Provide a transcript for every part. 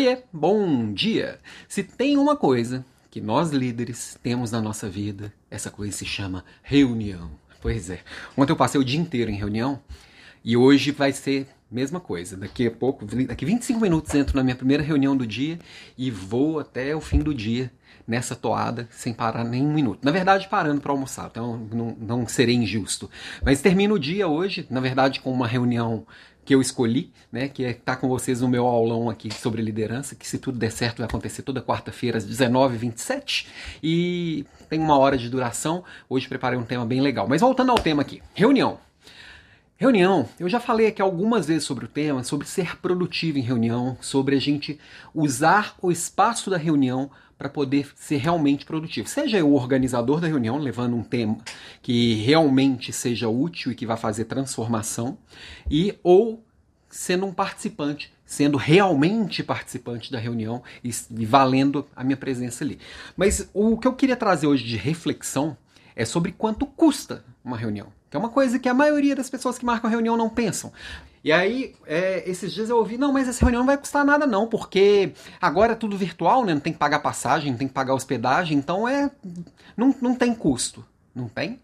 Oiê, bom dia! Se tem uma coisa que nós líderes temos na nossa vida, essa coisa se chama reunião. Pois é, ontem eu passei o dia inteiro em reunião e hoje vai ser mesma coisa. Daqui a pouco, daqui 25 minutos entro na minha primeira reunião do dia e vou até o fim do dia nessa toada sem parar nem um minuto. Na verdade, parando para almoçar, então não, não serei injusto. Mas termino o dia hoje, na verdade, com uma reunião que eu escolhi, né, que é estar tá com vocês no meu aulão aqui sobre liderança, que se tudo der certo vai acontecer toda quarta-feira às 19h27 e tem uma hora de duração. Hoje preparei um tema bem legal. Mas voltando ao tema aqui, reunião. Reunião, eu já falei aqui algumas vezes sobre o tema, sobre ser produtivo em reunião, sobre a gente usar o espaço da reunião para poder ser realmente produtivo. Seja o organizador da reunião, levando um tema que realmente seja útil e que vá fazer transformação, e ou sendo um participante, sendo realmente participante da reunião e, e valendo a minha presença ali. Mas o que eu queria trazer hoje de reflexão é sobre quanto custa uma reunião. Que é uma coisa que a maioria das pessoas que marcam reunião não pensam. E aí, é, esses dias eu ouvi, não, mas essa reunião não vai custar nada não, porque agora é tudo virtual, né? Não tem que pagar passagem, não tem que pagar hospedagem, então é. Não, não tem custo. Não tem?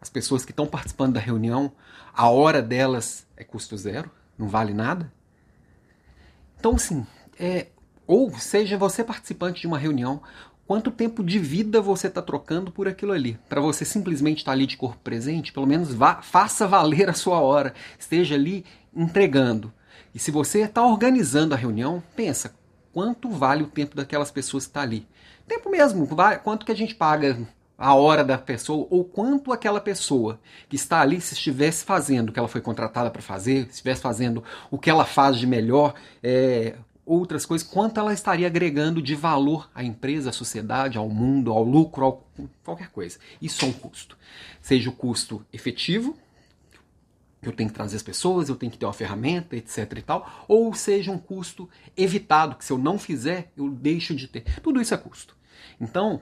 As pessoas que estão participando da reunião, a hora delas é custo zero, não vale nada. Então, sim, é, ou seja você participante de uma reunião, quanto tempo de vida você está trocando por aquilo ali. Para você simplesmente estar tá ali de corpo presente, pelo menos vá, faça valer a sua hora, esteja ali entregando. E se você está organizando a reunião, pensa quanto vale o tempo daquelas pessoas que estão tá ali. Tempo mesmo, quanto que a gente paga a hora da pessoa ou quanto aquela pessoa que está ali, se estivesse fazendo o que ela foi contratada para fazer, se estivesse fazendo o que ela faz de melhor, é, outras coisas, quanto ela estaria agregando de valor à empresa, à sociedade, ao mundo, ao lucro, ao qualquer coisa. Isso é um custo. Seja o custo efetivo, eu tenho que trazer as pessoas, eu tenho que ter uma ferramenta, etc e tal, ou seja um custo evitado, que se eu não fizer, eu deixo de ter. Tudo isso é custo. Então,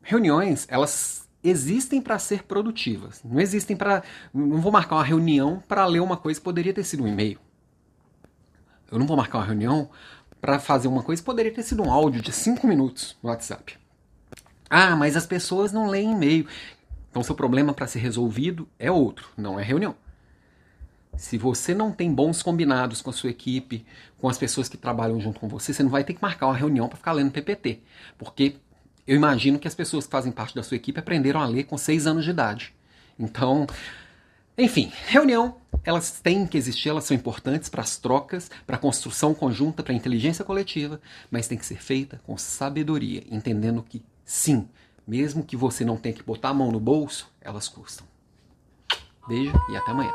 reuniões, elas existem para ser produtivas. Não existem para. Não vou marcar uma reunião para ler uma coisa que poderia ter sido um e-mail. Eu não vou marcar uma reunião para fazer uma coisa poderia ter sido um áudio de 5 minutos no WhatsApp. Ah, mas as pessoas não leem e-mail. Então, seu problema para ser resolvido é outro, não é reunião. Se você não tem bons combinados com a sua equipe, com as pessoas que trabalham junto com você, você não vai ter que marcar uma reunião para ficar lendo PPT. Porque eu imagino que as pessoas que fazem parte da sua equipe aprenderam a ler com 6 anos de idade. Então, enfim, reunião, elas têm que existir, elas são importantes para as trocas, para a construção conjunta, para a inteligência coletiva, mas tem que ser feita com sabedoria, entendendo que sim, mesmo que você não tenha que botar a mão no bolso, elas custam. Beijo e até amanhã.